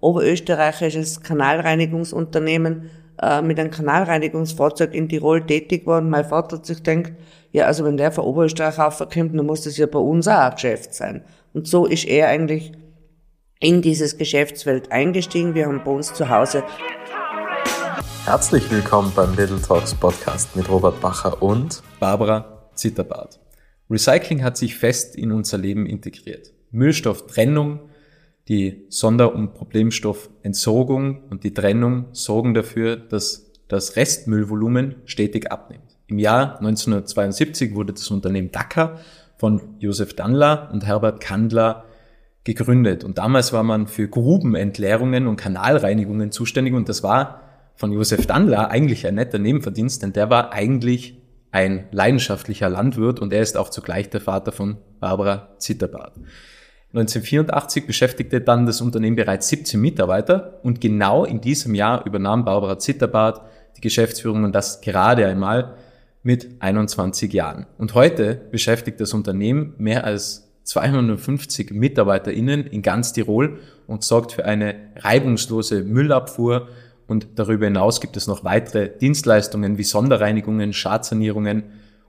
oberösterreichisches Kanalreinigungsunternehmen äh, mit einem Kanalreinigungsfahrzeug in Tirol tätig war. Und mein Vater hat sich gedacht, ja, also wenn der von Oberösterreich aufkommt, dann muss das ja bei uns auch ein Geschäft sein. Und so ist er eigentlich in dieses Geschäftsfeld eingestiegen. Wir haben bei uns zu Hause. Herzlich willkommen beim Little Talks Podcast mit Robert Bacher und Barbara Zitterbart. Recycling hat sich fest in unser Leben integriert. Müllstofftrennung, die Sonder- und Problemstoffentsorgung und die Trennung sorgen dafür, dass das Restmüllvolumen stetig abnimmt. Im Jahr 1972 wurde das Unternehmen Dacker von Josef Danler und Herbert Kandler gegründet. Und damals war man für Grubenentleerungen und Kanalreinigungen zuständig und das war von Josef Danler eigentlich ein netter Nebenverdienst, denn der war eigentlich ein leidenschaftlicher Landwirt und er ist auch zugleich der Vater von Barbara Zitterbart. 1984 beschäftigte dann das Unternehmen bereits 17 Mitarbeiter und genau in diesem Jahr übernahm Barbara Zitterbart die Geschäftsführung und das gerade einmal mit 21 Jahren. Und heute beschäftigt das Unternehmen mehr als 250 MitarbeiterInnen in ganz Tirol und sorgt für eine reibungslose Müllabfuhr und darüber hinaus gibt es noch weitere Dienstleistungen wie Sonderreinigungen, Schadsanierungen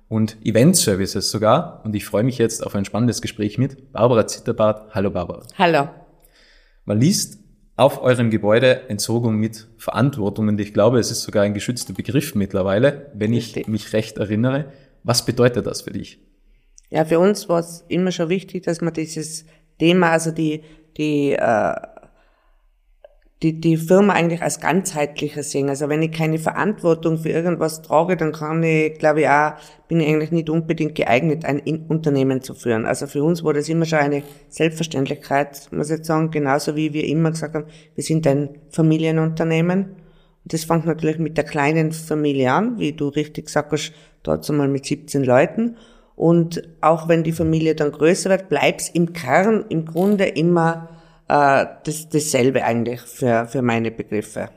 und Event-Services sogar. Und ich freue mich jetzt auf ein spannendes Gespräch mit Barbara Zitterbart. Hallo Barbara. Hallo. Man liest auf eurem Gebäude Entsorgung mit Verantwortung und ich glaube, es ist sogar ein geschützter Begriff mittlerweile, wenn ich Richtig. mich recht erinnere. Was bedeutet das für dich? Ja, für uns war es immer schon wichtig, dass man dieses Thema, also die, die äh, die, die Firma eigentlich als ganzheitlicher sehen. Also wenn ich keine Verantwortung für irgendwas trage, dann kann ich, glaube ich, auch, bin ich eigentlich nicht unbedingt geeignet, ein Unternehmen zu führen. Also für uns war das immer schon eine Selbstverständlichkeit, muss ich sagen, genauso wie wir immer gesagt haben, wir sind ein Familienunternehmen. Und das fängt natürlich mit der kleinen Familie an, wie du richtig gesagt hast, dort einmal mit 17 Leuten. Und auch wenn die Familie dann größer wird, bleibt's im Kern im Grunde immer äh, das, dasselbe eigentlich für, für meine Begriffe.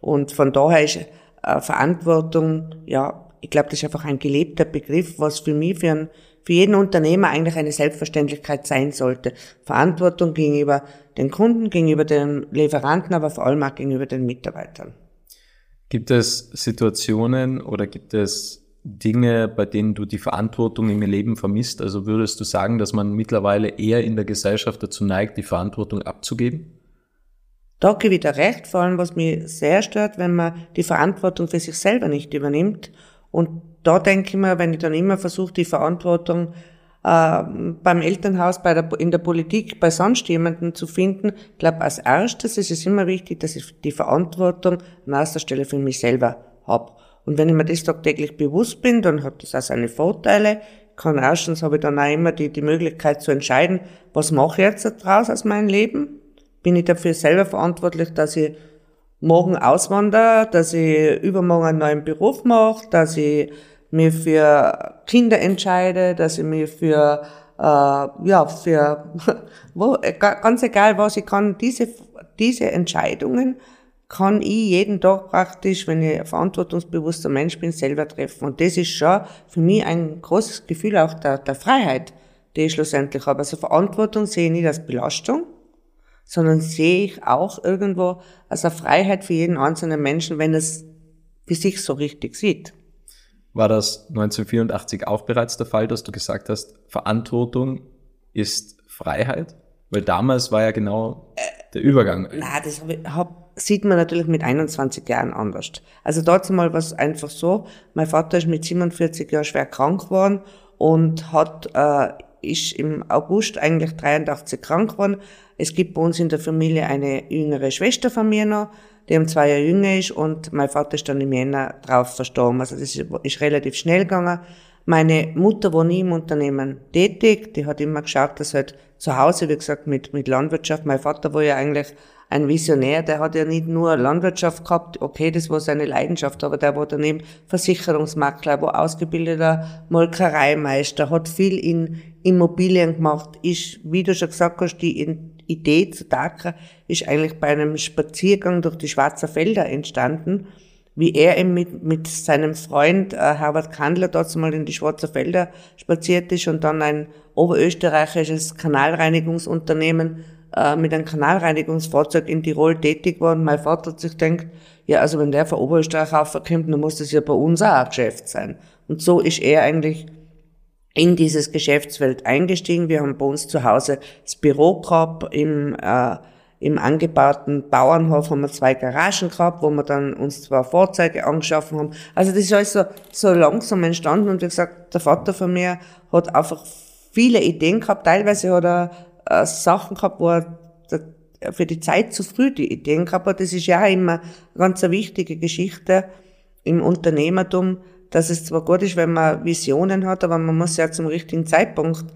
Und von daher ist äh, Verantwortung, ja, ich glaube, das ist einfach ein gelebter Begriff, was für mich, für, ein, für jeden Unternehmer eigentlich eine Selbstverständlichkeit sein sollte. Verantwortung gegenüber den Kunden, gegenüber den Lieferanten, aber vor allem auch gegenüber den Mitarbeitern. Gibt es Situationen oder gibt es Dinge, bei denen du die Verantwortung im Leben vermisst? Also würdest du sagen, dass man mittlerweile eher in der Gesellschaft dazu neigt, die Verantwortung abzugeben? Da gebe ich dir recht, vor allem was mich sehr stört, wenn man die Verantwortung für sich selber nicht übernimmt. Und da denke ich mir, wenn ich dann immer versuche, die Verantwortung äh, beim Elternhaus, bei der, in der Politik, bei sonst jemanden zu finden, ich glaube, als erstes ist es immer wichtig, dass ich die Verantwortung an erster Stelle für mich selber habe. Und wenn ich mir das tagtäglich bewusst bin, dann hat das auch seine Vorteile. Kann erstens habe ich dann auch immer die, die Möglichkeit zu entscheiden, was mache ich jetzt daraus aus meinem Leben? Bin ich dafür selber verantwortlich, dass ich morgen auswandere, dass ich übermorgen einen neuen Beruf mache, dass ich mir für Kinder entscheide, dass ich mir für äh, ja für wo, ganz egal was ich kann diese diese Entscheidungen kann ich jeden Tag praktisch, wenn ich ein verantwortungsbewusster Mensch bin, selber treffen. Und das ist schon für mich ein großes Gefühl auch der, der Freiheit, die ich schlussendlich habe. Also Verantwortung sehe ich nicht als Belastung, sondern sehe ich auch irgendwo als eine Freiheit für jeden einzelnen Menschen, wenn es für sich so richtig sieht. War das 1984 auch bereits der Fall, dass du gesagt hast, Verantwortung ist Freiheit? Weil damals war ja genau der Übergang. Na, das habe ich, hab sieht man natürlich mit 21 Jahren anders. Also dazu mal was einfach so. Mein Vater ist mit 47 Jahren schwer krank geworden und hat, äh, ist im August eigentlich 83 krank geworden. Es gibt bei uns in der Familie eine jüngere Schwester von mir noch, die um zwei Jahre jünger ist und mein Vater ist dann im Jänner drauf verstorben. Also das ist, ist relativ schnell gegangen. Meine Mutter war nie im Unternehmen tätig, die hat immer geschaut, dass halt zu Hause, wie gesagt, mit, mit Landwirtschaft, mein Vater war ja eigentlich ein Visionär, der hat ja nicht nur Landwirtschaft gehabt, okay, das war seine Leidenschaft, aber der war daneben Versicherungsmakler, war ausgebildeter Molkereimeister, hat viel in Immobilien gemacht, ist, wie du schon gesagt hast, die Idee zu Dakar ist eigentlich bei einem Spaziergang durch die Schwarzer Felder entstanden, wie er eben mit, mit seinem Freund äh, Herbert Kandler dort mal in die Schwarzer Felder spaziert ist und dann ein oberösterreichisches Kanalreinigungsunternehmen äh, mit einem Kanalreinigungsfahrzeug in Tirol tätig war und mein Vater hat sich denkt, ja, also wenn der von Oberösterreich aufkommt, dann muss das ja bei uns auch ein Geschäft sein. Und so ist er eigentlich in dieses Geschäftsfeld eingestiegen. Wir haben bei uns zu Hause das Büro gehabt im äh, im angebauten Bauernhof haben wir zwei Garagen gehabt, wo wir dann uns zwei Fahrzeuge angeschaffen haben. Also das ist alles so, so langsam entstanden und wie gesagt, der Vater von mir hat einfach viele Ideen gehabt. Teilweise hat er äh, Sachen gehabt, wo er für die Zeit zu früh die Ideen gehabt hat. Das ist ja auch immer eine ganz wichtige Geschichte im Unternehmertum, dass es zwar gut ist, wenn man Visionen hat, aber man muss ja zum richtigen Zeitpunkt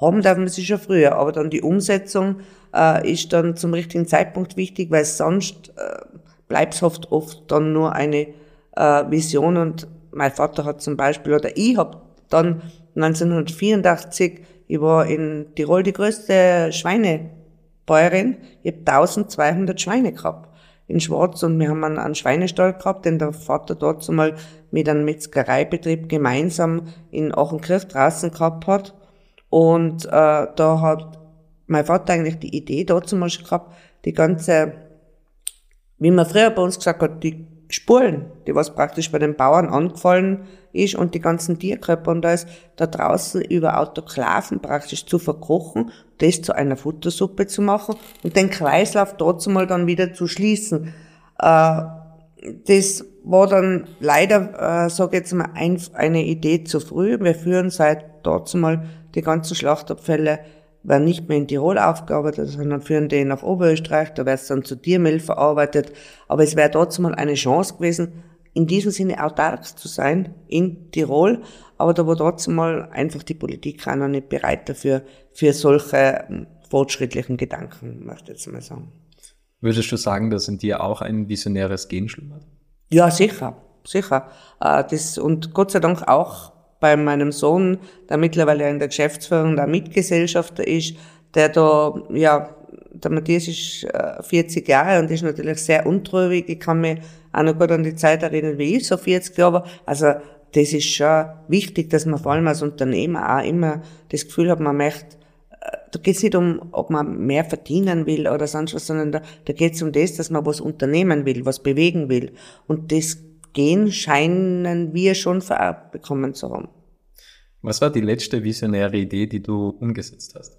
haben darf man sie schon früher, aber dann die Umsetzung äh, ist dann zum richtigen Zeitpunkt wichtig, weil sonst äh, bleibt es oft, oft dann nur eine äh, Vision und mein Vater hat zum Beispiel, oder ich habe dann 1984, ich war in Tirol die größte Schweinebäuerin, ich habe 1200 Schweine gehabt in Schwarz und wir haben einen, einen Schweinestall gehabt, den der Vater dort zumal mit einem Metzgereibetrieb gemeinsam in Achenkirch draußen gehabt hat. Und äh, da hat mein Vater eigentlich die Idee dazu mal schon gehabt, die ganze, wie man früher bei uns gesagt hat, die Spuren, die was praktisch bei den Bauern angefallen ist und die ganzen Tierkörper und alles da draußen über Autoklaven praktisch zu verkochen, das zu einer Futtersuppe zu machen und den Kreislauf dazu mal dann wieder zu schließen. Äh, das war dann leider, äh, sage jetzt mal, ein, eine Idee zu früh. Wir führen seit dazu mal die ganzen Schlachtabfälle werden nicht mehr in Tirol aufgearbeitet, sondern führen die nach Oberösterreich, da wird es dann zu Tiermehl verarbeitet. Aber es wäre trotzdem mal eine Chance gewesen, in diesem Sinne autark zu sein in Tirol. Aber da war trotzdem mal einfach die Politik auch noch nicht bereit dafür, für solche hm, fortschrittlichen Gedanken, möchte ich jetzt mal sagen. Würdest du sagen, dass in dir auch ein visionäres Gen schlummert? Ja, sicher, sicher. Äh, das, und Gott sei Dank auch bei meinem Sohn, der mittlerweile in der Geschäftsführung der Mitgesellschafter ist, der da, ja, der Matthias ist 40 äh, Jahre und ist natürlich sehr untrübig. Ich kann mich auch noch gut an die Zeit erinnern, wie ich so 40 Jahre war. Also, das ist schon wichtig, dass man vor allem als Unternehmer auch immer das Gefühl hat, man möchte, äh, da geht es nicht um, ob man mehr verdienen will oder sonst was, sondern da, da geht es um das, dass man was unternehmen will, was bewegen will. Und das Gen scheinen wir schon vererbt bekommen zu haben. Was war die letzte visionäre Idee, die du umgesetzt hast?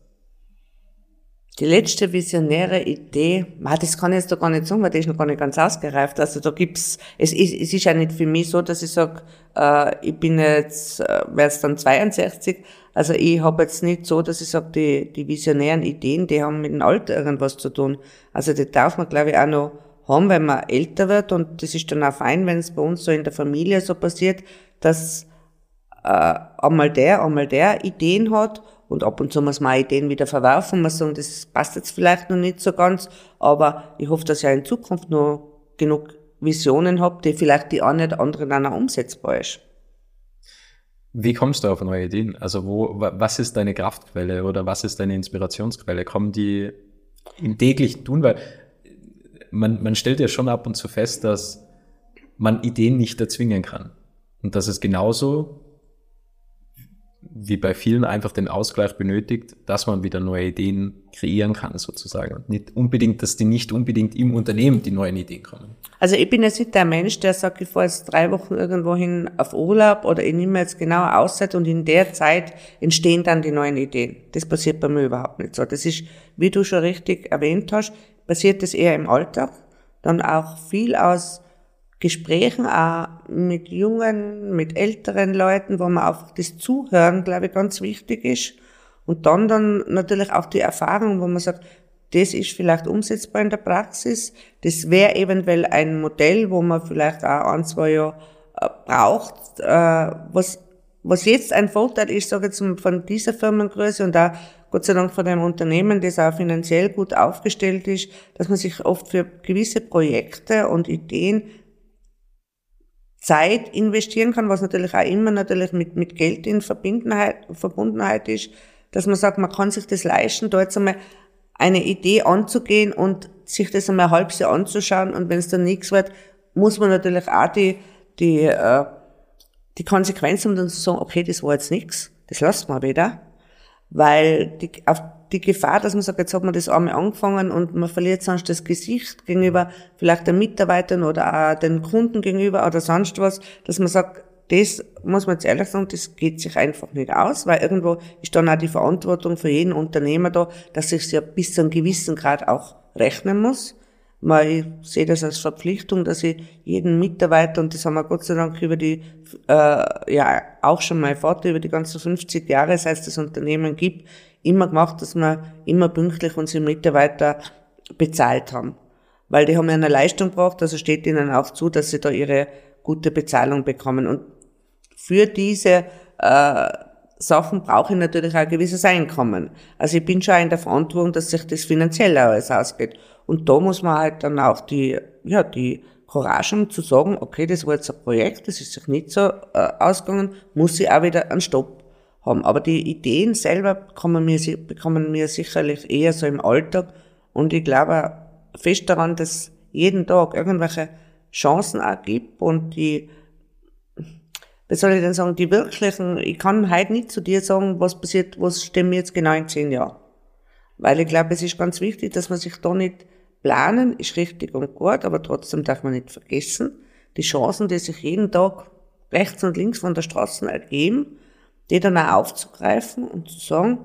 Die letzte visionäre Idee, das kann ich jetzt da gar nicht sagen, weil die ist noch gar nicht ganz ausgereift. Also da gibt's, es ist, es ist ja nicht für mich so, dass ich sage, äh, ich bin jetzt, äh, jetzt dann 62. Also ich habe jetzt nicht so, dass ich sage, die, die visionären Ideen, die haben mit dem Alter irgendwas zu tun. Also die darf man, glaube ich, auch noch haben, wenn man älter wird und das ist dann auch fein, wenn es bei uns so in der Familie so passiert, dass äh, einmal der, einmal der Ideen hat und ab und zu muss man Ideen wieder verwerfen, man sagen, das passt jetzt vielleicht noch nicht so ganz, aber ich hoffe, dass ich in Zukunft noch genug Visionen habe, die vielleicht die eine oder andere dann auch umsetzbar ist. Wie kommst du auf neue Ideen? Also wo, was ist deine Kraftquelle oder was ist deine Inspirationsquelle? Kommen die im täglichen Tun? Weil man, man stellt ja schon ab und zu fest, dass man Ideen nicht erzwingen kann. Und dass es genauso wie bei vielen einfach den Ausgleich benötigt, dass man wieder neue Ideen kreieren kann sozusagen. Und nicht unbedingt, dass die nicht unbedingt im Unternehmen die neuen Ideen kommen. Also ich bin jetzt nicht der Mensch, der sagt, ich fahre jetzt drei Wochen irgendwo hin auf Urlaub oder ich nehme jetzt genau Auszeit und in der Zeit entstehen dann die neuen Ideen. Das passiert bei mir überhaupt nicht so. Das ist, wie du schon richtig erwähnt hast, passiert das eher im Alltag. Dann auch viel aus Gesprächen auch mit jungen, mit älteren Leuten, wo man auch das Zuhören, glaube ich, ganz wichtig ist. Und dann dann natürlich auch die Erfahrung, wo man sagt, das ist vielleicht umsetzbar in der Praxis. Das wäre eventuell ein Modell, wo man vielleicht auch ein, zwei Jahre äh, braucht. Äh, was, was jetzt ein Vorteil ist, sage ich jetzt von dieser Firmengröße und auch Gott sei Dank von einem Unternehmen, das auch finanziell gut aufgestellt ist, dass man sich oft für gewisse Projekte und Ideen Zeit investieren kann, was natürlich auch immer natürlich mit, mit Geld in Verbundenheit, Verbundenheit ist, dass man sagt, man kann sich das leisten, da jetzt einmal eine Idee anzugehen und sich das einmal ein halbes Jahr anzuschauen. Und wenn es dann nichts wird, muss man natürlich auch die, die, äh, die Konsequenz haben, dann zu sagen, okay, das war jetzt nichts, das lassen wir wieder, weil die, auf die Gefahr, dass man sagt, jetzt hat man das einmal angefangen und man verliert sonst das Gesicht gegenüber vielleicht den Mitarbeitern oder auch den Kunden gegenüber oder sonst was, dass man sagt, das muss man jetzt ehrlich sagen, das geht sich einfach nicht aus, weil irgendwo ist dann auch die Verantwortung für jeden Unternehmer da, dass sich ja bis zu einem gewissen Grad auch rechnen muss. Weil ich sehe das als Verpflichtung, dass ich jeden Mitarbeiter, und das haben wir Gott sei Dank über die, äh, ja, auch schon mal Vater über die ganzen 50 Jahre, seit es das Unternehmen gibt, immer gemacht, dass wir immer pünktlich unsere Mitarbeiter bezahlt haben. Weil die haben ja eine Leistung gebracht, also steht ihnen auch zu, dass sie da ihre gute Bezahlung bekommen. Und für diese äh, Sachen brauche ich natürlich auch ein gewisses Einkommen. Also ich bin schon in der Verantwortung, dass sich das finanziell alles ausgeht. Und da muss man halt dann auch die, ja, die Courage haben zu sagen, okay, das war jetzt ein Projekt, das ist sich nicht so äh, ausgegangen, muss ich auch wieder einen Stopp haben. Aber die Ideen selber bekommen mir, bekommen mir sicherlich eher so im Alltag. Und ich glaube fest daran, dass jeden Tag irgendwelche Chancen auch gibt und die, wie soll ich denn sagen, die wirklichen, ich kann heute nicht zu dir sagen, was passiert, was stimmt jetzt genau in zehn Jahren. Weil ich glaube, es ist ganz wichtig, dass man sich da nicht Planen ist richtig und gut, aber trotzdem darf man nicht vergessen, die Chancen, die sich jeden Tag rechts und links von der Straße ergeben, die dann auch aufzugreifen und zu sagen,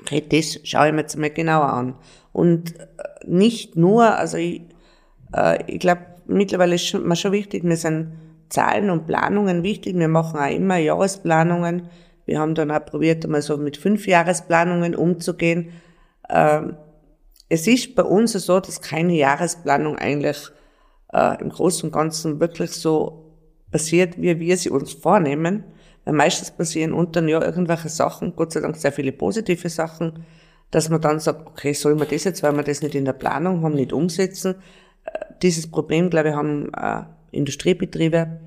okay, das schaue ich mir jetzt mal genauer an. Und äh, nicht nur, also ich, äh, ich glaube, mittlerweile ist mir schon wichtig, mir sind Zahlen und Planungen wichtig. Wir machen auch immer Jahresplanungen. Wir haben dann auch probiert, einmal so mit fünf Jahresplanungen umzugehen. Ähm, es ist bei uns so, dass keine Jahresplanung eigentlich äh, im Großen und Ganzen wirklich so passiert, wie wir sie uns vornehmen. Weil meistens passieren unter einem Jahr irgendwelche Sachen, Gott sei Dank sehr viele positive Sachen, dass man dann sagt, okay, soll man das jetzt, weil wir das nicht in der Planung haben, nicht umsetzen. Äh, dieses Problem, glaube ich, haben äh, Industriebetriebe,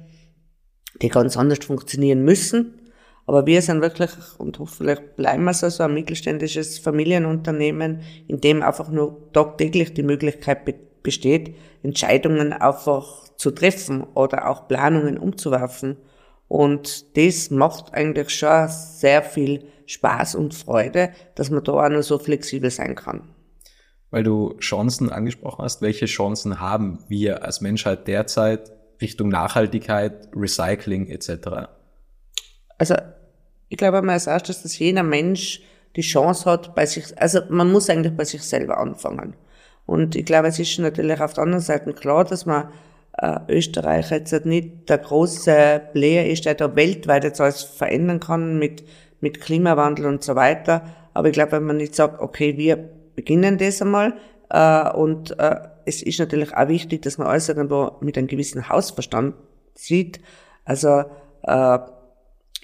die ganz anders funktionieren müssen. Aber wir sind wirklich, und hoffentlich bleiben wir so, so ein mittelständisches Familienunternehmen, in dem einfach nur tagtäglich die Möglichkeit be besteht, Entscheidungen einfach zu treffen oder auch Planungen umzuwerfen. Und das macht eigentlich schon sehr viel Spaß und Freude, dass man da auch noch so flexibel sein kann. Weil du Chancen angesprochen hast, welche Chancen haben wir als Menschheit derzeit Richtung Nachhaltigkeit, Recycling etc.? Also ich glaube mal als erstes, dass jeder Mensch die Chance hat, bei sich, also man muss eigentlich bei sich selber anfangen. Und ich glaube, es ist natürlich auf der anderen Seite klar, dass man äh, Österreich jetzt nicht der große Player ist, der da weltweit jetzt alles verändern kann mit, mit Klimawandel und so weiter. Aber ich glaube, wenn man nicht sagt, okay, wir beginnen das einmal, äh, und äh, es ist natürlich auch wichtig, dass man alles irgendwo mit einem gewissen Hausverstand sieht. Also äh,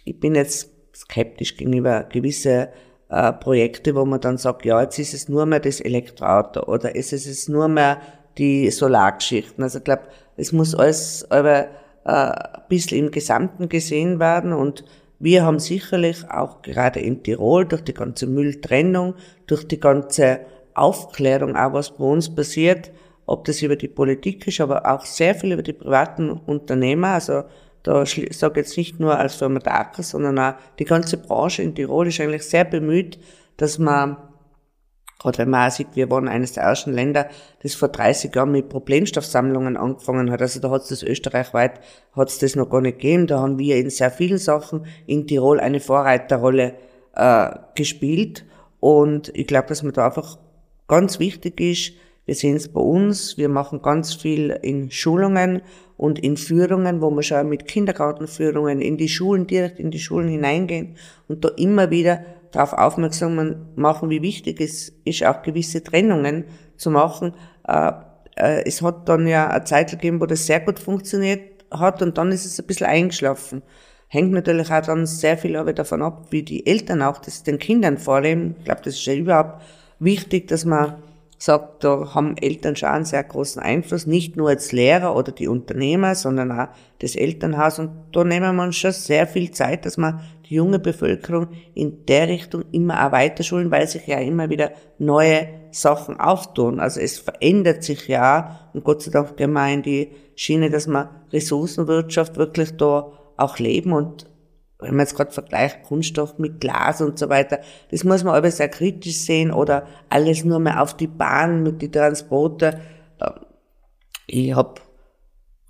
ich bin jetzt skeptisch gegenüber gewisse äh, Projekte, wo man dann sagt, ja, jetzt ist es nur mehr das Elektroauto oder ist es ist nur mehr die Solargeschichten. Also ich glaube, es muss alles aber äh, ein bisschen im Gesamten gesehen werden und wir haben sicherlich auch gerade in Tirol durch die ganze Mülltrennung, durch die ganze Aufklärung, auch was bei uns passiert, ob das über die Politik ist, aber auch sehr viel über die privaten Unternehmer. Also da sage jetzt nicht nur als Firma Daker, sondern auch die ganze Branche in Tirol ist eigentlich sehr bemüht, dass man, gerade wenn man auch sieht, wir waren eines der ersten Länder, das vor 30 Jahren mit Problemstoffsammlungen angefangen hat. Also da hat es das österreichweit, hat es das noch gar nicht gegeben. Da haben wir in sehr vielen Sachen in Tirol eine Vorreiterrolle äh, gespielt. Und ich glaube, dass man da einfach ganz wichtig ist, wir sehen es bei uns, wir machen ganz viel in Schulungen und in Führungen, wo wir schon mit Kindergartenführungen in die Schulen, direkt in die Schulen hineingehen und da immer wieder darauf aufmerksam machen, wie wichtig es ist, auch gewisse Trennungen zu machen. Äh, äh, es hat dann ja eine Zeit gegeben, wo das sehr gut funktioniert hat und dann ist es ein bisschen eingeschlafen. Hängt natürlich auch dann sehr viel aber davon ab, wie die Eltern auch das den Kindern vorleben. Ich glaube, das ist ja überhaupt wichtig, dass man sagt, da haben Eltern schon einen sehr großen Einfluss, nicht nur als Lehrer oder die Unternehmer, sondern auch das Elternhaus. Und da nehmen wir uns schon sehr viel Zeit, dass wir die junge Bevölkerung in der Richtung immer auch weiterschulen, weil sich ja immer wieder neue Sachen auftun. Also es verändert sich ja und Gott sei Dank gehen wir in die Schiene, dass wir Ressourcenwirtschaft wirklich da auch leben und wenn man jetzt gerade vergleicht, Kunststoff mit Glas und so weiter, das muss man aber sehr kritisch sehen oder alles nur mehr auf die Bahn mit die Transporte. Ich habe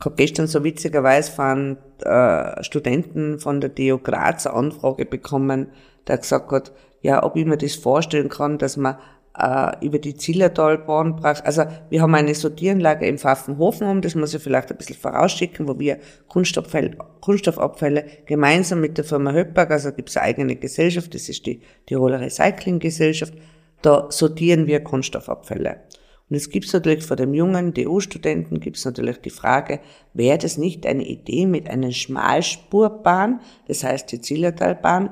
hab gestern so witzigerweise von äh, Studenten von der DO Graz eine Anfrage bekommen, der gesagt hat, ja, ob ich mir das vorstellen kann, dass man äh, über die Zillertalbahn braucht. Also wir haben eine Sortieranlage im Pfaffenhofen um, das muss ich vielleicht ein bisschen vorausschicken, wo wir Kunststoffabfälle, Kunststoffabfälle gemeinsam mit der Firma Höppberg, also gibt es eine eigene Gesellschaft, das ist die Tiroler Recycling Gesellschaft, da sortieren wir Kunststoffabfälle. Und es gibt natürlich vor dem jungen DU-Studenten gibt es natürlich die Frage, wäre das nicht eine Idee mit einer Schmalspurbahn, das heißt die Zillertalbahn,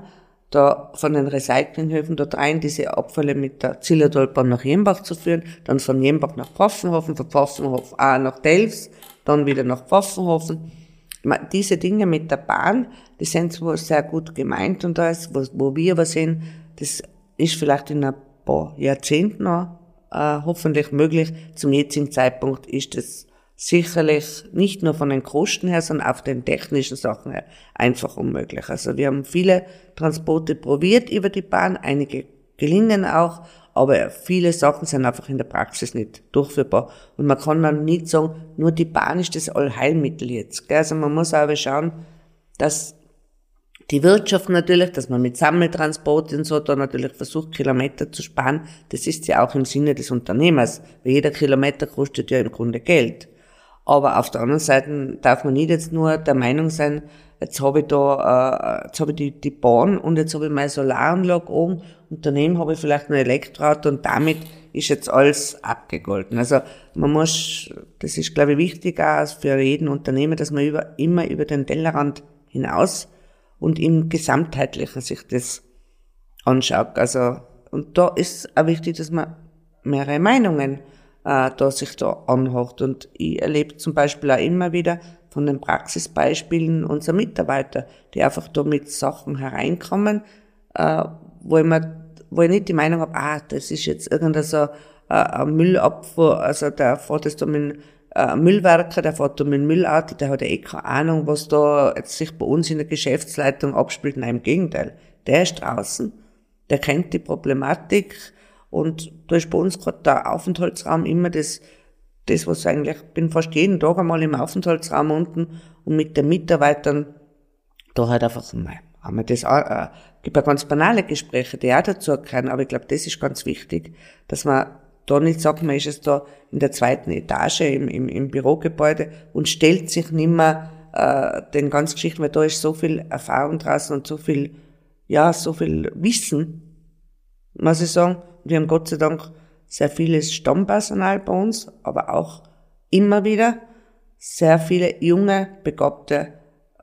da von den Recyclinghöfen dort rein diese Abfälle mit der Zillertalbahn nach Jembach zu führen, dann von Jembach nach Pfaffenhofen, von Pfaffenhofen auch nach Delfs, dann wieder nach Pfaffenhofen. Diese Dinge mit der Bahn, die sind zwar sehr gut gemeint und ist, wo, wo wir aber sehen, das ist vielleicht in ein paar Jahrzehnten noch äh, hoffentlich möglich. Zum jetzigen Zeitpunkt ist es sicherlich nicht nur von den Kosten her, sondern auch den technischen Sachen her einfach unmöglich. Also wir haben viele Transporte probiert über die Bahn, einige gelingen auch, aber viele Sachen sind einfach in der Praxis nicht durchführbar. Und man kann dann nicht sagen, nur die Bahn ist das Allheilmittel jetzt. Also man muss aber schauen, dass die Wirtschaft natürlich, dass man mit Sammeltransport und so da natürlich versucht, Kilometer zu sparen. Das ist ja auch im Sinne des Unternehmers, weil jeder Kilometer kostet ja im Grunde Geld. Aber auf der anderen Seite darf man nicht jetzt nur der Meinung sein, jetzt habe ich da, äh, jetzt habe ich die, die Bahn und jetzt habe ich meine Solaranlage oben und daneben habe ich vielleicht ein Elektroauto und damit ist jetzt alles abgegolten. Also man muss, das ist glaube ich wichtig auch für jeden Unternehmer, dass man über, immer über den Tellerrand hinaus und im Gesamtheitlichen sich das anschaut. Also, und da ist auch wichtig, dass man mehrere Meinungen äh, da sich da anhört. Und ich erlebe zum Beispiel auch immer wieder von den Praxisbeispielen unserer Mitarbeiter, die einfach da mit Sachen hereinkommen, äh, wo ich mir, wo ich nicht die Meinung habe, ah, das ist jetzt irgendein so äh, Müllabfuhr, also der fährt jetzt da mit äh, Müllwerker, der fährt da mit Müllauto, der hat ja eh keine Ahnung, was da jetzt sich bei uns in der Geschäftsleitung abspielt. Nein, im Gegenteil. Der ist draußen, der kennt die Problematik, und da ist bei uns gerade der Aufenthaltsraum immer das, das, was eigentlich, ich bin fast jeden Tag einmal im Aufenthaltsraum unten und mit den Mitarbeitern, da halt einfach, haben wir das äh, gibt ja ganz banale Gespräche, die auch dazu gehören, aber ich glaube, das ist ganz wichtig, dass man da nicht sagt, man ist jetzt da in der zweiten Etage im, im, im Bürogebäude und stellt sich nicht mehr äh, den ganzen Geschichten, weil da ist so viel Erfahrung draußen und so viel, ja, so viel Wissen, muss ich sagen, wir haben Gott sei Dank sehr vieles Stammpersonal bei uns, aber auch immer wieder sehr viele junge, begabte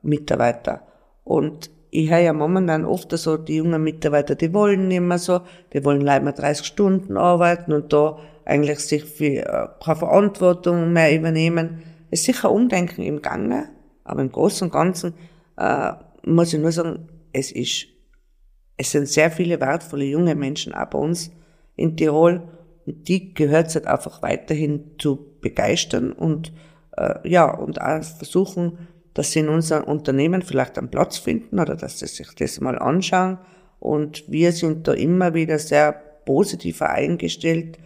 Mitarbeiter. Und ich höre ja momentan oft so, die jungen Mitarbeiter, die wollen nicht mehr so, die wollen leider mal 30 Stunden arbeiten und da eigentlich sich für, äh, keine Verantwortung mehr übernehmen. Es ist sicher Umdenken im Gange, aber im Großen und Ganzen äh, muss ich nur sagen, es ist, es sind sehr viele wertvolle junge Menschen auch bei uns, in Tirol. Die gehört es halt einfach weiterhin zu begeistern und äh, ja, und auch versuchen, dass sie in unserem Unternehmen vielleicht einen Platz finden oder dass sie sich das mal anschauen. Und wir sind da immer wieder sehr positiv eingestellt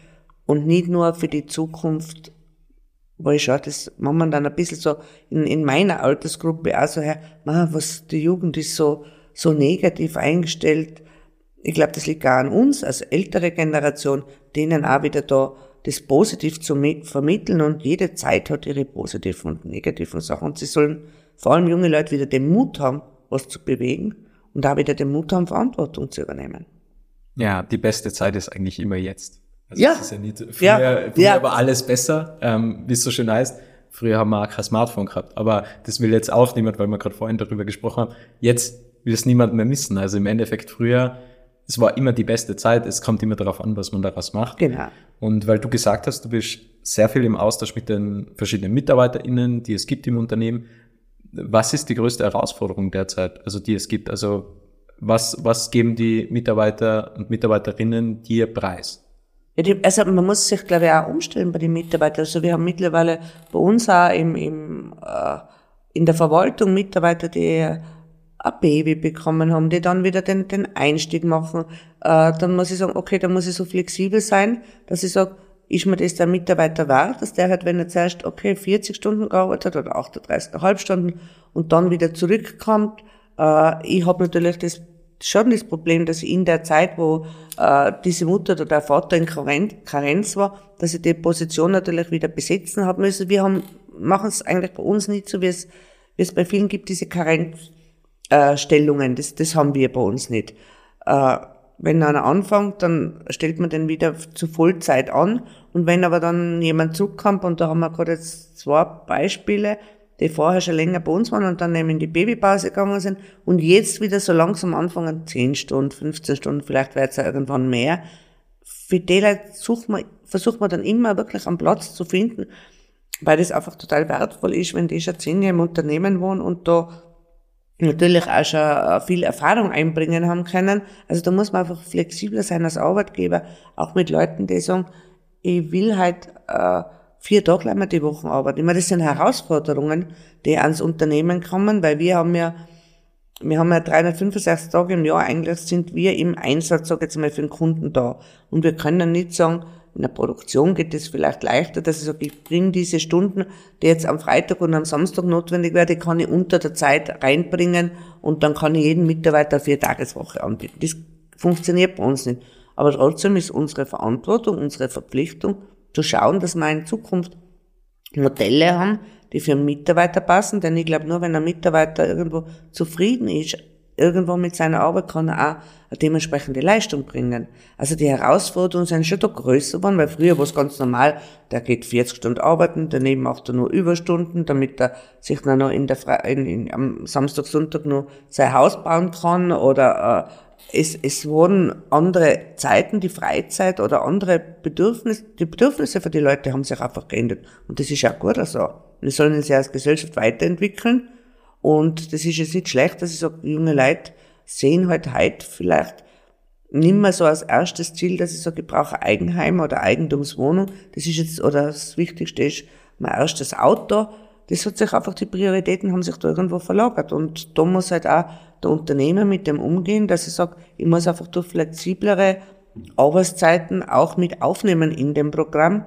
und nicht nur für die Zukunft, wo ich schaue, das momentan ein bisschen so in, in meiner Altersgruppe auch so her, was die Jugend ist so, so negativ eingestellt ich glaube, das liegt auch an uns als ältere Generation, denen auch wieder da das positiv zu vermitteln und jede Zeit hat ihre positiven und negativen Sachen. Und sie sollen vor allem junge Leute wieder den Mut haben, was zu bewegen und auch wieder den Mut haben, Verantwortung zu übernehmen. Ja, die beste Zeit ist eigentlich immer jetzt. Also ja. ist ja nicht, früher, ja. früher ja. war alles besser, ähm, wie es so schön heißt. Früher haben wir auch kein Smartphone gehabt. Aber das will jetzt auch niemand, weil wir gerade vorhin darüber gesprochen haben. Jetzt will es niemand mehr missen. Also im Endeffekt früher es war immer die beste Zeit. Es kommt immer darauf an, was man daraus macht. Genau. Und weil du gesagt hast, du bist sehr viel im Austausch mit den verschiedenen MitarbeiterInnen, die es gibt im Unternehmen. Was ist die größte Herausforderung derzeit, also die es gibt? Also was, was geben die Mitarbeiter und Mitarbeiterinnen dir preis? Also man muss sich, glaube ich, auch umstellen bei den Mitarbeitern. Also wir haben mittlerweile bei uns auch im, im, äh, in der Verwaltung Mitarbeiter, die ein Baby bekommen haben, die dann wieder den, den Einstieg machen, äh, dann muss ich sagen, okay, da muss ich so flexibel sein, dass ich sage, ist mir das der Mitarbeiter wert, dass der halt, wenn er zuerst, okay, 40 Stunden gearbeitet hat oder 38,5 Stunden und dann wieder zurückkommt, äh, ich habe natürlich das schon das Problem, dass ich in der Zeit, wo äh, diese Mutter oder der Vater in Karenz war, dass ich die Position natürlich wieder besetzen habe müssen. Wir haben machen es eigentlich bei uns nicht so, wie es, wie es bei vielen gibt, diese Karenzstellungen. Äh, das, das haben wir bei uns nicht. Äh, wenn einer anfängt, dann stellt man den wieder zu Vollzeit an. Und wenn aber dann jemand zurückkommt, und da haben wir gerade jetzt zwei Beispiele, die vorher schon länger bei uns waren und dann eben in die Babypause gegangen sind und jetzt wieder so langsam anfangen, 10 Stunden, 15 Stunden, vielleicht wird es ja irgendwann mehr. Für die Leute sucht man, versucht man dann immer wirklich einen Platz zu finden, weil das einfach total wertvoll ist, wenn die schon zehn Jahre im Unternehmen wohnen und da natürlich auch schon äh, viel Erfahrung einbringen haben können. Also da muss man einfach flexibler sein als Arbeitgeber, auch mit Leuten, die sagen, ich will halt äh, vier Tage lang die Woche arbeiten. Ich meine, das sind Herausforderungen, die ans Unternehmen kommen, weil wir haben ja wir haben ja 365 Tage im Jahr, eigentlich sind wir im Einsatz, sag ich jetzt mal, für den Kunden da. Und wir können nicht sagen, in der Produktion geht es vielleicht leichter, dass ich sage, ich bringe diese Stunden, die jetzt am Freitag und am Samstag notwendig werden, kann ich unter der Zeit reinbringen und dann kann ich jeden Mitarbeiter vier Tageswoche anbieten. Das funktioniert bei uns nicht. Aber trotzdem ist unsere Verantwortung, unsere Verpflichtung, zu schauen, dass wir in Zukunft Modelle haben, die für einen Mitarbeiter passen, denn ich glaube, nur wenn ein Mitarbeiter irgendwo zufrieden ist, irgendwo mit seiner Arbeit kann er auch dementsprechende Leistung bringen. Also die Herausforderungen sind schon da größer geworden, weil früher war es ganz normal, der geht 40 Stunden arbeiten, daneben macht er nur Überstunden, damit er sich dann noch in der Fre in, in, am Samstag, Sonntag nur sein Haus bauen kann oder äh, es, es wurden andere Zeiten, die Freizeit oder andere Bedürfnisse, die Bedürfnisse für die Leute haben sich einfach geändert. Und das ist ja gut so. Wir sollen uns ja als Gesellschaft weiterentwickeln und das ist jetzt nicht schlecht, dass ich sage, junge Leute sehen halt heute vielleicht nicht mehr so als erstes Ziel, dass ich sage, ich brauche Eigenheim oder Eigentumswohnung. Das ist jetzt, oder das Wichtigste ist mein erstes Auto. Das hat sich einfach, die Prioritäten haben sich da irgendwo verlagert. Und da muss halt auch der Unternehmer mit dem umgehen, dass ich sage, ich muss einfach durch flexiblere Arbeitszeiten auch mit aufnehmen in dem Programm.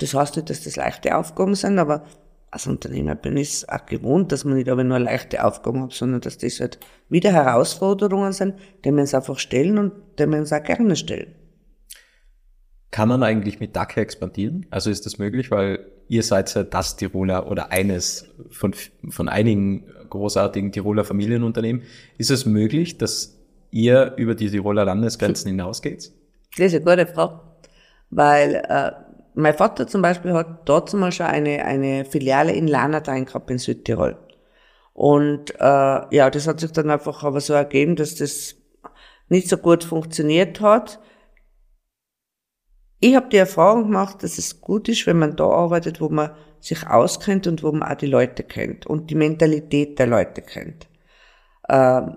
Das heißt nicht, dass das leichte Aufgaben sind, aber als Unternehmer bin ich es auch gewohnt, dass man nicht aber nur leichte Aufgaben hat, sondern dass das halt wieder Herausforderungen sind, die wir uns einfach stellen und die wir uns auch gerne stellen. Kann man eigentlich mit DACA expandieren? Also ist das möglich, weil ihr seid ja das Tiroler oder eines von, von einigen großartigen Tiroler Familienunternehmen. Ist es möglich, dass ihr über die Tiroler Landesgrenzen hinausgeht? Das ist eine gute Frage, weil äh, mein Vater zum Beispiel hat dort mal schon eine, eine Filiale in Lanertein gehabt in Südtirol. Und äh, ja, das hat sich dann einfach aber so ergeben, dass das nicht so gut funktioniert hat. Ich habe die Erfahrung gemacht, dass es gut ist, wenn man da arbeitet, wo man sich auskennt und wo man auch die Leute kennt und die Mentalität der Leute kennt. Ähm,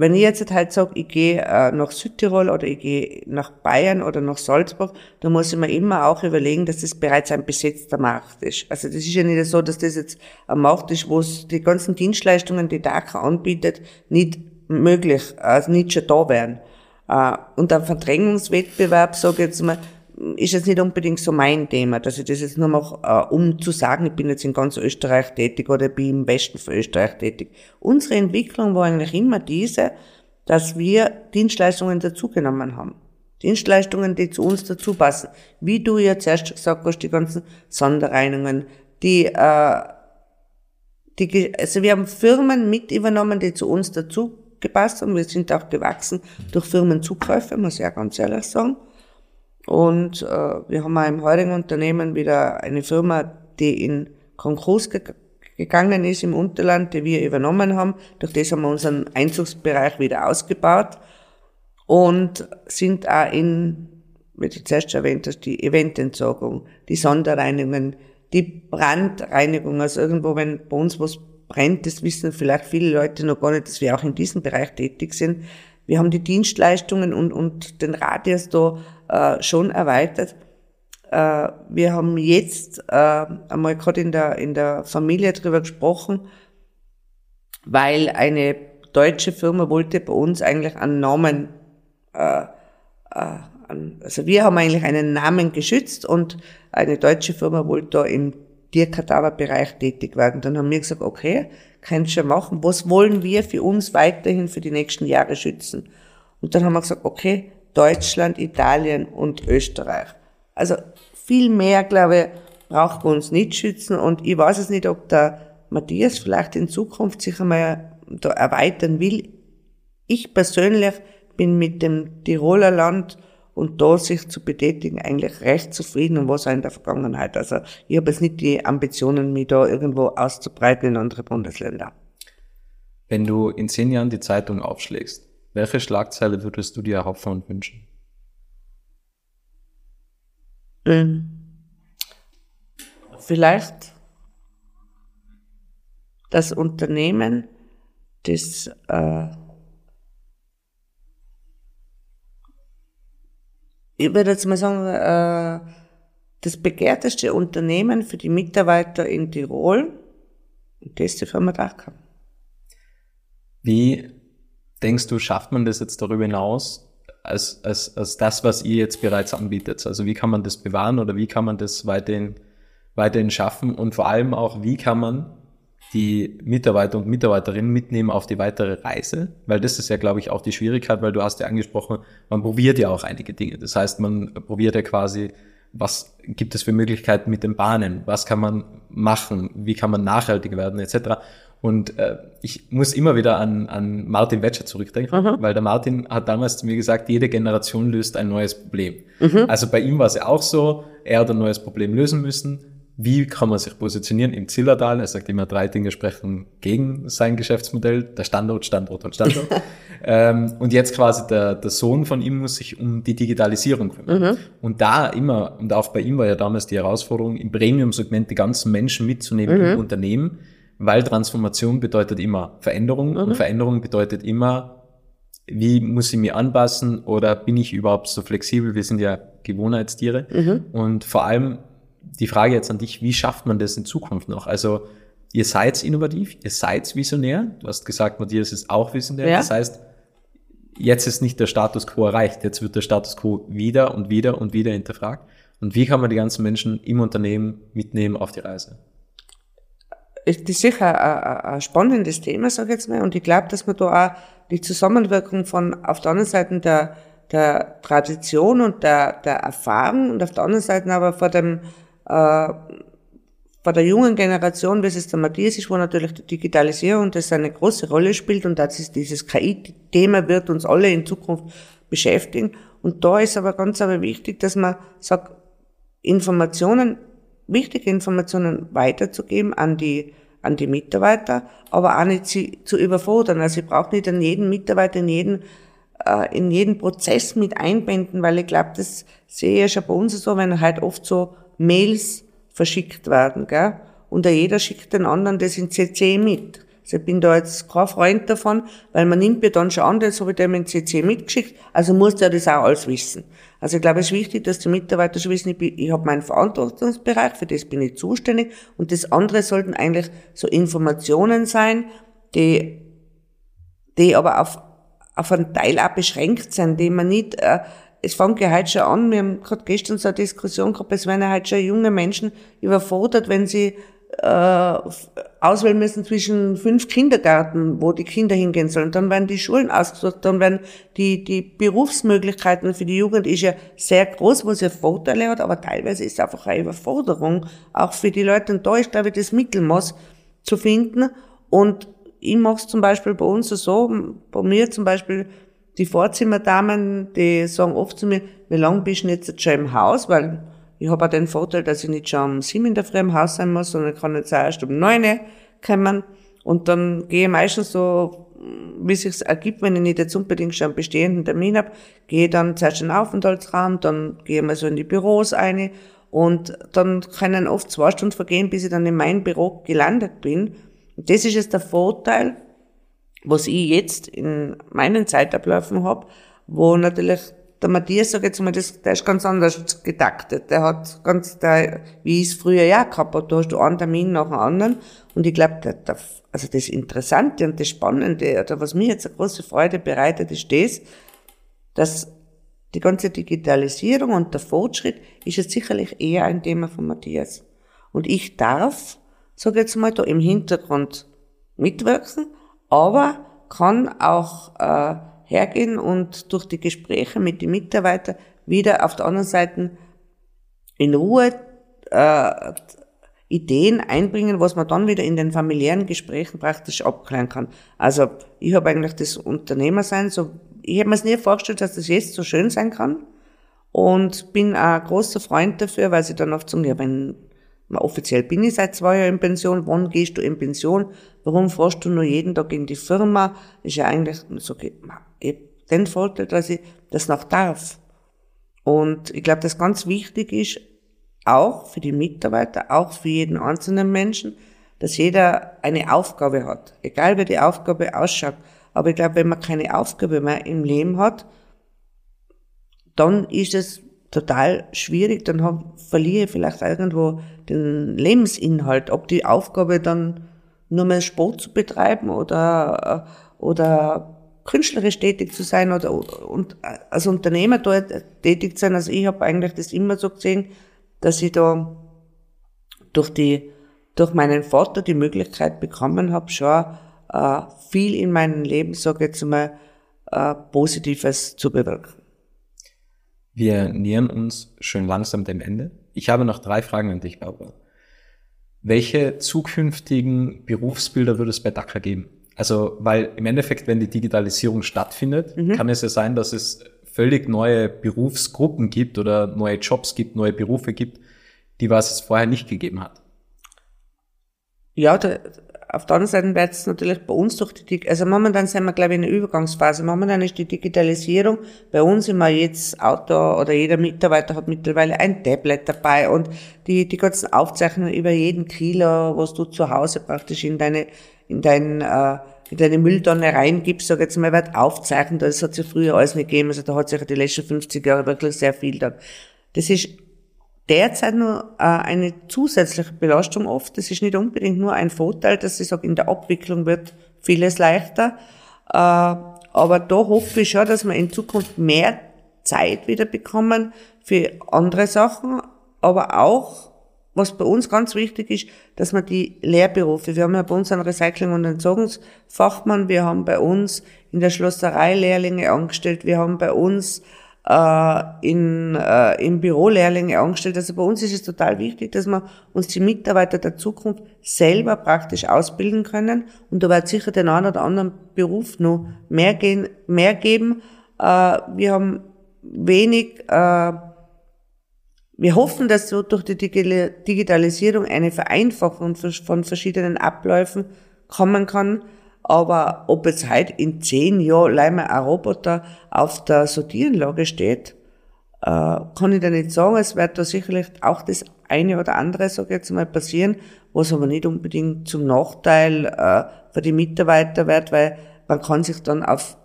wenn ich jetzt halt sage, ich gehe äh, nach Südtirol oder ich gehe nach Bayern oder nach Salzburg, dann muss ich mir immer auch überlegen, dass das bereits ein besetzter Markt ist. Also das ist ja nicht so, dass das jetzt ein Markt ist, wo es die ganzen Dienstleistungen, die DACA anbietet, nicht möglich, also nicht schon da wären. Äh, und ein Verdrängungswettbewerb, sage ich jetzt mal, ist jetzt nicht unbedingt so mein Thema, dass ich das jetzt nur mache, äh, um zu sagen, ich bin jetzt in ganz Österreich tätig oder bin im Westen von Österreich tätig. Unsere Entwicklung war eigentlich immer diese, dass wir Dienstleistungen dazugenommen haben. Dienstleistungen, die zu uns dazu passen. Wie du ja zuerst gesagt hast, die ganzen Sonderreinigungen, die, äh, die, also wir haben Firmen mit übernommen, die zu uns dazu gepasst haben. Wir sind auch gewachsen durch Firmenzukäufe, muss ich ja ganz ehrlich sagen. Und äh, wir haben auch im heutigen Unternehmen wieder eine Firma, die in Konkurs ge gegangen ist im Unterland, die wir übernommen haben. Durch das haben wir unseren Einzugsbereich wieder ausgebaut und sind auch in, wie du zuerst erwähnt hast, die Evententsorgung, die Sonderreinigungen, die Brandreinigung. Also irgendwo, wenn bei uns was brennt, das wissen vielleicht viele Leute noch gar nicht, dass wir auch in diesem Bereich tätig sind. Wir haben die Dienstleistungen und, und den Radius da äh, schon erweitert. Äh, wir haben jetzt äh, einmal gerade in der, in der Familie drüber gesprochen, weil eine deutsche Firma wollte bei uns eigentlich einen Namen, äh, äh, also wir haben eigentlich einen Namen geschützt und eine deutsche Firma wollte da im Tierkadaverbereich tätig werden. Dann haben wir gesagt, okay, kannst du machen. Was wollen wir für uns weiterhin für die nächsten Jahre schützen? Und dann haben wir gesagt, okay, Deutschland, Italien und Österreich. Also viel mehr, glaube ich, braucht man uns nicht schützen. Und ich weiß es nicht, ob der Matthias vielleicht in Zukunft sich einmal da erweitern will. Ich persönlich bin mit dem Tiroler Land und da sich zu betätigen eigentlich recht zufrieden und was auch in der Vergangenheit. Also ich habe jetzt nicht die Ambitionen, mich da irgendwo auszubreiten in andere Bundesländer. Wenn du in zehn Jahren die Zeitung aufschlägst, welche Schlagzeile würdest du dir erhoffen und wünschen? Ähm, vielleicht das Unternehmen, das äh, ich würde jetzt mal sagen, äh, das begehrteste Unternehmen für die Mitarbeiter in Tirol, das ist die Firma Dachkamp. Wie denkst du, schafft man das jetzt darüber hinaus, als, als, als das, was ihr jetzt bereits anbietet? Also wie kann man das bewahren oder wie kann man das weiterhin, weiterhin schaffen? Und vor allem auch, wie kann man die Mitarbeiter und Mitarbeiterinnen mitnehmen auf die weitere Reise, weil das ist ja, glaube ich, auch die Schwierigkeit, weil du hast ja angesprochen, man probiert ja auch einige Dinge. Das heißt, man probiert ja quasi, was gibt es für Möglichkeiten mit den Bahnen, was kann man machen, wie kann man nachhaltig werden, etc. Und äh, ich muss immer wieder an, an Martin Wetscher zurückdenken, mhm. weil der Martin hat damals zu mir gesagt, jede Generation löst ein neues Problem. Mhm. Also bei ihm war es ja auch so, er hat ein neues Problem lösen müssen wie kann man sich positionieren im Zillertal? Er sagt immer, drei Dinge sprechen gegen sein Geschäftsmodell, der Standort, Standort und Standort. ähm, und jetzt quasi der, der Sohn von ihm muss sich um die Digitalisierung kümmern. Mhm. Und da immer, und auch bei ihm war ja damals die Herausforderung, im Premium-Segment die ganzen Menschen mitzunehmen mhm. im Unternehmen, weil Transformation bedeutet immer Veränderung mhm. und Veränderung bedeutet immer, wie muss ich mich anpassen oder bin ich überhaupt so flexibel? Wir sind ja Gewohnheitstiere. Mhm. Und vor allem die Frage jetzt an dich, wie schafft man das in Zukunft noch? Also ihr seid innovativ, ihr seid visionär. Du hast gesagt, Matthias ist auch visionär. Ja. Das heißt, jetzt ist nicht der Status quo erreicht. Jetzt wird der Status quo wieder und wieder und wieder hinterfragt. Und wie kann man die ganzen Menschen im Unternehmen mitnehmen auf die Reise? Das ist sicher ein, ein spannendes Thema, sage ich jetzt mal. Und ich glaube, dass man da auch die Zusammenwirkung von auf der anderen Seite der, der Tradition und der, der Erfahrung und auf der anderen Seite aber vor dem bei der jungen Generation, wie es der Matthias ist, wo natürlich die Digitalisierung das eine große Rolle spielt und dass dieses KI-Thema wird uns alle in Zukunft beschäftigen. Und da ist aber ganz aber wichtig, dass man sagt, Informationen, wichtige Informationen weiterzugeben an die, an die Mitarbeiter, aber auch nicht sie zu überfordern. Also ich brauche nicht an jeden Mitarbeiter, in jeden, äh, in jeden Prozess mit einbinden, weil ich glaube, das sehe ich ja schon bei uns so, wenn halt oft so Mails verschickt werden, gell? Und jeder schickt den anderen das in CC mit. Also ich bin da jetzt kein Freund davon, weil man nimmt mir dann schon an, das habe ich dem in CC mitgeschickt, also muss der das auch alles wissen. Also ich glaube, es ist wichtig, dass die Mitarbeiter schon wissen, ich, bin, ich habe meinen Verantwortungsbereich, für das bin ich zuständig und das andere sollten eigentlich so Informationen sein, die, die aber auf, auf einen Teil auch beschränkt sind, die man nicht äh, es fängt ja heute schon an, wir haben gerade gestern so eine Diskussion gehabt, es werden ja heute schon junge Menschen überfordert, wenn sie äh, auswählen müssen zwischen fünf Kindergärten, wo die Kinder hingehen sollen. Dann werden die Schulen ausgesucht, dann werden die, die Berufsmöglichkeiten für die Jugend ist ja sehr groß, wo sie Vorteile hat, aber teilweise ist es einfach eine Überforderung, auch für die Leute. Und da ist, glaube ich, das Mittelmaß zu finden. Und ich mache es zum Beispiel bei uns so, bei mir zum Beispiel, die Vorzimmerdamen, die sagen oft zu mir, wie lange bist du jetzt schon im Haus? Weil ich habe auch den Vorteil, dass ich nicht schon um sieben in der Früh im Haus sein muss, sondern kann jetzt auch erst um neun kommen. Und dann gehe ich meistens so, wie es sich ergibt, wenn ich nicht jetzt unbedingt schon einen bestehenden Termin habe, gehe ich dann zuerst in den Aufenthaltsraum, dann gehe ich mal so in die Büros ein und dann können oft zwei Stunden vergehen, bis ich dann in mein Büro gelandet bin. Das ist jetzt der Vorteil, was ich jetzt in meinen Zeitabläufen habe, wo natürlich der Matthias, sag jetzt mal, das, der ist ganz anders getaktet. Der hat ganz, der, wie ich es früher ja gehabt habe, da hast du einen Termin nach dem anderen. Und ich glaube, also das Interessante und das Spannende, oder was mir jetzt eine große Freude bereitet, ist das, dass die ganze Digitalisierung und der Fortschritt ist jetzt sicherlich eher ein Thema von Matthias. Und ich darf, sag ich jetzt mal, da im Hintergrund mitwirken, aber kann auch äh, hergehen und durch die Gespräche mit den Mitarbeitern wieder auf der anderen Seite in Ruhe äh, Ideen einbringen, was man dann wieder in den familiären Gesprächen praktisch abklären kann. Also ich habe eigentlich das Unternehmersein so, ich habe mir es nie vorgestellt, dass das jetzt so schön sein kann und bin ein großer Freund dafür, weil sie dann oft sagen, ja, wenn offiziell bin ich seit zwei Jahren in Pension, wann gehst du in Pension, warum fährst du nur jeden Tag in die Firma, ist ja eigentlich so, ich den Vorteil, dass ich das noch darf. Und ich glaube, das ganz wichtig ist, auch für die Mitarbeiter, auch für jeden einzelnen Menschen, dass jeder eine Aufgabe hat. Egal wie die Aufgabe ausschaut. Aber ich glaube, wenn man keine Aufgabe mehr im Leben hat, dann ist es total schwierig, dann hab, verliere ich vielleicht irgendwo den Lebensinhalt, ob die Aufgabe dann nur mehr Sport zu betreiben oder, oder künstlerisch tätig zu sein oder, und als Unternehmer dort tätig zu sein. Also ich habe eigentlich das immer so gesehen, dass ich da durch die, durch meinen Vater die Möglichkeit bekommen habe, schon äh, viel in meinem Leben, sage ich jetzt mal, äh, Positives zu bewirken. Wir nähern uns schön langsam dem Ende. Ich habe noch drei Fragen an dich, Barbara. Welche zukünftigen Berufsbilder würde es bei Dacker geben? Also, weil im Endeffekt, wenn die Digitalisierung stattfindet, mhm. kann es ja sein, dass es völlig neue Berufsgruppen gibt oder neue Jobs gibt, neue Berufe gibt, die was es vorher nicht gegeben hat. Ja, da, auf der anderen Seite wird es natürlich bei uns durch die, also momentan sind wir, glaube ich, in der Übergangsphase. Momentan ist die Digitalisierung bei uns immer jetzt Auto oder jeder Mitarbeiter hat mittlerweile ein Tablet dabei und die, die ganzen Aufzeichnungen über jeden Kilo, was du zu Hause praktisch in deine, in dein, äh, in deine Mülltonne reingibst, sag jetzt mal, wird aufzeichnen, das hat ja früher alles nicht gegeben, also da hat sich die letzten 50 Jahre wirklich sehr viel da. Das ist derzeit nur äh, eine zusätzliche Belastung oft. Das ist nicht unbedingt nur ein Vorteil, dass ich sage, in der Abwicklung wird vieles leichter. Äh, aber da hoffe ich schon, dass wir in Zukunft mehr Zeit wieder bekommen für andere Sachen, aber auch was bei uns ganz wichtig ist, dass man die Lehrberufe, wir haben ja bei uns einen Recycling- und Entsorgungsfachmann, wir haben bei uns in der Schlosserei Lehrlinge angestellt, wir haben bei uns äh, in, äh, im Büro Lehrlinge angestellt. Also bei uns ist es total wichtig, dass wir uns die Mitarbeiter der Zukunft selber praktisch ausbilden können. Und da wird sicher den einen oder anderen Beruf noch mehr, gehen, mehr geben. Äh, wir haben wenig äh, wir hoffen, dass so durch die Digitalisierung eine Vereinfachung von verschiedenen Abläufen kommen kann. Aber ob jetzt heute in zehn Jahren leider ein Roboter auf der Sortierenlage steht, äh, kann ich da nicht sagen. Es wird da sicherlich auch das eine oder andere, sage ich jetzt mal, passieren, was aber nicht unbedingt zum Nachteil äh, für die Mitarbeiter wird, weil man kann sich dann auf,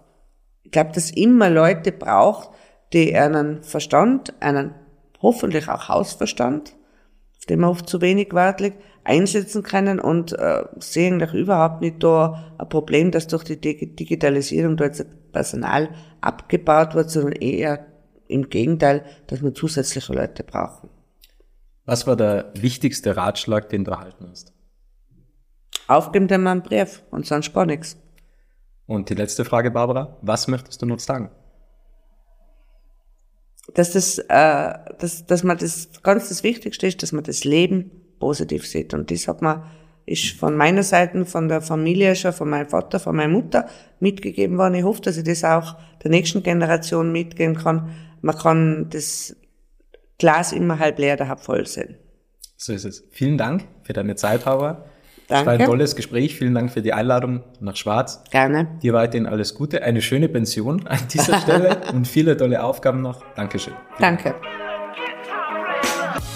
ich glaube, dass immer Leute braucht, die einen Verstand, einen hoffentlich auch Hausverstand, auf dem man oft zu wenig Wert legt, einsetzen können und äh, sehen doch überhaupt nicht da ein Problem, dass durch die Digitalisierung dort Personal abgebaut wird, sondern eher im Gegenteil, dass wir zusätzliche Leute brauchen. Was war der wichtigste Ratschlag, den du erhalten hast? Aufgeben dir mal einen Brief und sonst gar nichts. Und die letzte Frage, Barbara. Was möchtest du noch sagen? dass das, äh, dass, dass man das ganz das Wichtigste ist, dass man das Leben positiv sieht. Und das hat man, ist von meiner Seite, von der Familie schon, von meinem Vater, von meiner Mutter mitgegeben worden. Ich hoffe, dass ich das auch der nächsten Generation mitgeben kann. Man kann das Glas immer halb leer, der halb voll sehen. So ist es. Vielen Dank für deine Zeit, Hauer. Danke. Es war ein tolles Gespräch. Vielen Dank für die Einladung nach Schwarz. Gerne. Dir weiterhin alles Gute, eine schöne Pension an dieser Stelle und viele tolle Aufgaben noch. Dankeschön. Danke.